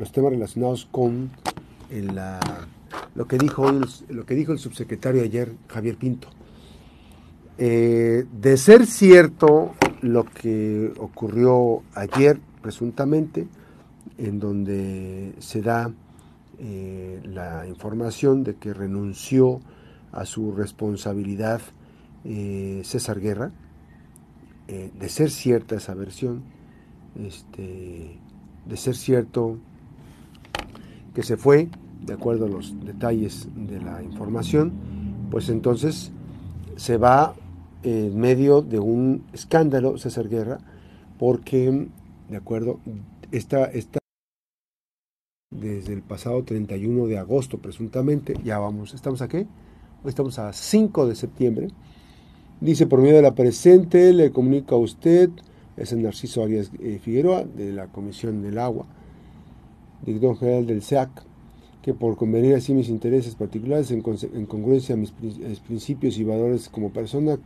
los temas relacionados con lo, que dijo el, lo que dijo el subsecretario ayer, Javier Pinto. Eh, de ser cierto lo que ocurrió ayer, presuntamente, en donde se da eh, la información de que renunció a su responsabilidad eh, César Guerra, de ser cierta esa versión, este, de ser cierto que se fue, de acuerdo a los detalles de la información, pues entonces se va en medio de un escándalo, César Guerra, porque, de acuerdo, está, está desde el pasado 31 de agosto, presuntamente, ya vamos, ¿estamos aquí? Hoy estamos a 5 de septiembre. Dice, por medio de la presente, le comunico a usted, es el Narciso Arias eh, Figueroa, de la Comisión del Agua, director general del SEAC, que por convenir así mis intereses particulares en, congruencia a mis principios y valores como persona,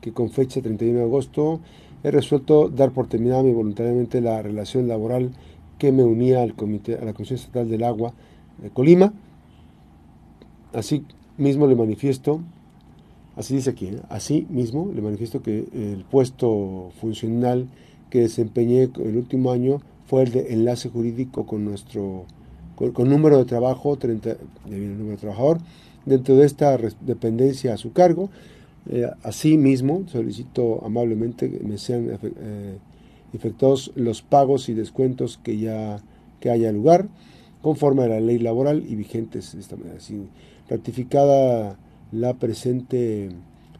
que con fecha 31 de agosto he resuelto dar por terminada mi voluntariamente la relación laboral que me unía al comité, a la Comisión Estatal del Agua de Colima. Así mismo le manifiesto, así dice aquí, ¿eh? así mismo le manifiesto que el puesto funcional que desempeñé el último año el de enlace jurídico con nuestro con, número de trabajo, 30, número de trabajador, dentro de esta dependencia a su cargo. Eh, asimismo, solicito amablemente que me sean eh, efectuados los pagos y descuentos que ya que haya lugar, conforme a la ley laboral y vigentes de esta manera. ratificada la presente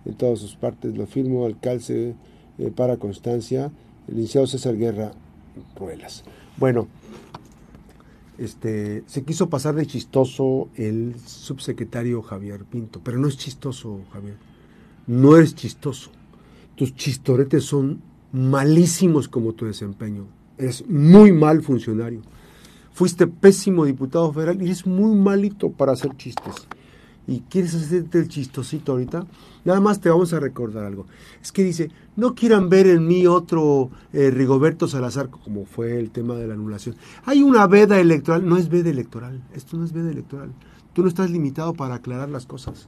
en todas sus partes, lo firmo al calce eh, para constancia, el licenciado César Guerra Ruelas. Bueno, este, se quiso pasar de chistoso el subsecretario Javier Pinto, pero no es chistoso, Javier. No eres chistoso. Tus chistoretes son malísimos como tu desempeño. Eres muy mal funcionario. Fuiste pésimo diputado federal y eres muy malito para hacer chistes y quieres hacerte el chistosito ahorita, nada más te vamos a recordar algo. Es que dice, no quieran ver en mí otro eh, Rigoberto Salazar, como fue el tema de la anulación. Hay una veda electoral, no es veda electoral, esto no es veda electoral. Tú no estás limitado para aclarar las cosas.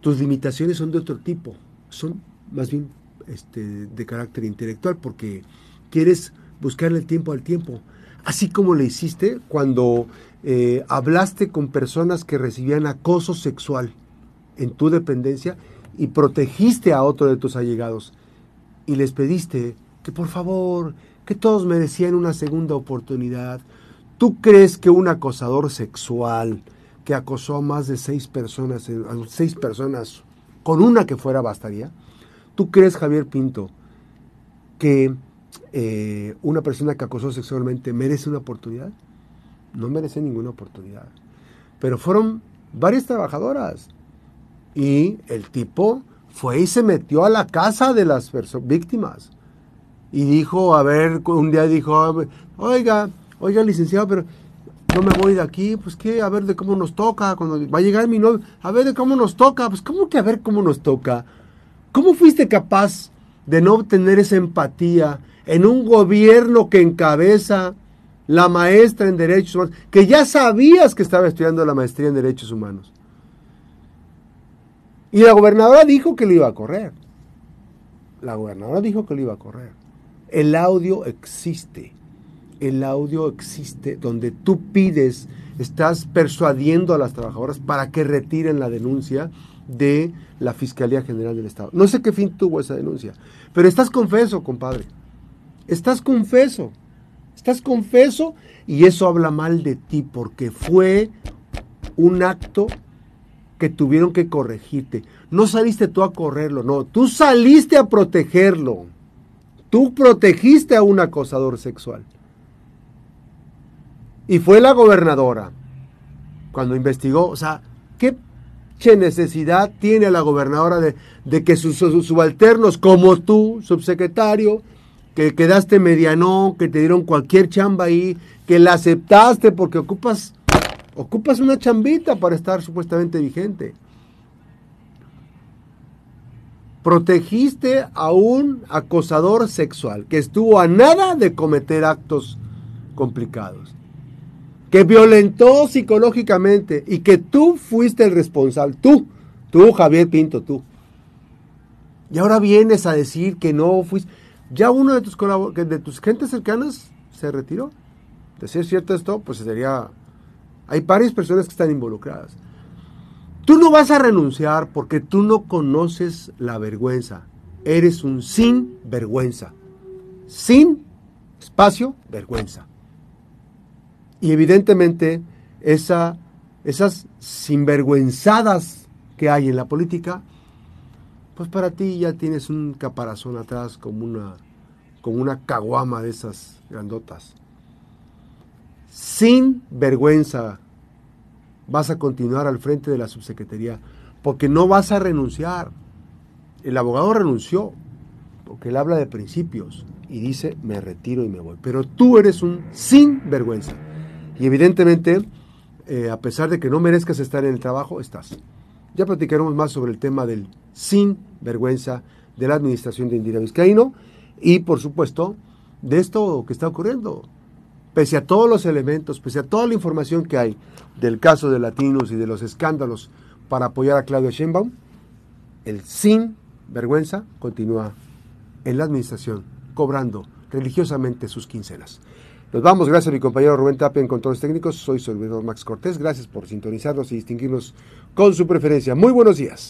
Tus limitaciones son de otro tipo, son más bien este, de carácter intelectual, porque quieres buscarle el tiempo al tiempo. Así como le hiciste cuando eh, hablaste con personas que recibían acoso sexual en tu dependencia y protegiste a otro de tus allegados y les pediste que por favor, que todos merecían una segunda oportunidad. ¿Tú crees que un acosador sexual que acosó a más de seis personas, a seis personas, con una que fuera bastaría? ¿Tú crees, Javier Pinto, que eh, una persona que acosó sexualmente merece una oportunidad? no merece ninguna oportunidad. Pero fueron varias trabajadoras. Y el tipo fue y se metió a la casa de las víctimas. Y dijo, a ver, un día dijo, oiga, oiga, licenciado, pero no me voy de aquí, pues qué, a ver de cómo nos toca, cuando va a llegar mi novio, a ver de cómo nos toca, pues cómo que a ver cómo nos toca. ¿Cómo fuiste capaz de no obtener esa empatía en un gobierno que encabeza la maestra en Derechos Humanos, que ya sabías que estaba estudiando la maestría en Derechos Humanos. Y la gobernadora dijo que lo iba a correr. La gobernadora dijo que lo iba a correr. El audio existe. El audio existe donde tú pides, estás persuadiendo a las trabajadoras para que retiren la denuncia de la Fiscalía General del Estado. No sé qué fin tuvo esa denuncia, pero estás confeso, compadre. Estás confeso. Estás confeso y eso habla mal de ti porque fue un acto que tuvieron que corregirte. No saliste tú a correrlo, no, tú saliste a protegerlo. Tú protegiste a un acosador sexual. Y fue la gobernadora cuando investigó, o sea, ¿qué necesidad tiene la gobernadora de, que sus subalternos como tú, subsecretario, que quedaste medianón, que te dieron cualquier chamba ahí, que la aceptaste porque ocupas, ocupas una chambita para estar supuestamente vigente. Protegiste a un acosador sexual que estuvo a nada de cometer actos complicados. que violentó psicológicamente y que tú fuiste el responsable, tú, tú Javier Pinto, tú. Y ahora vienes a decir que no fuiste. Ya uno de tus, de tus gentes cercanas se retiró. De ser cierto esto, pues sería... Hay varias personas que están involucradas. Tú no vas a renunciar porque tú no conoces la vergüenza. Eres un sin vergüenza. Sin espacio, vergüenza. Y evidentemente esa, esas sinvergüenzadas que hay en la política, pues para ti ya tienes un caparazón atrás como una, como una caguama de esas grandotas. Sin vergüenza vas a continuar al frente de la subsecretaría porque no vas a renunciar. El abogado renunció porque él habla de principios y dice me retiro y me voy. Pero tú eres un sin vergüenza. Y evidentemente, eh, a pesar de que no merezcas estar en el trabajo, estás. Ya platicaremos más sobre el tema del sin vergüenza de la administración de Indira Vizcaíno y, por supuesto, de esto que está ocurriendo. Pese a todos los elementos, pese a toda la información que hay del caso de Latinos y de los escándalos para apoyar a Claudio Sheinbaum, el sin vergüenza continúa en la administración cobrando religiosamente sus quincenas. Nos vamos, gracias a mi compañero Rubén Tapia en Controles Técnicos. Soy servidor Max Cortés. Gracias por sintonizarnos y distinguirnos con su preferencia. Muy buenos días.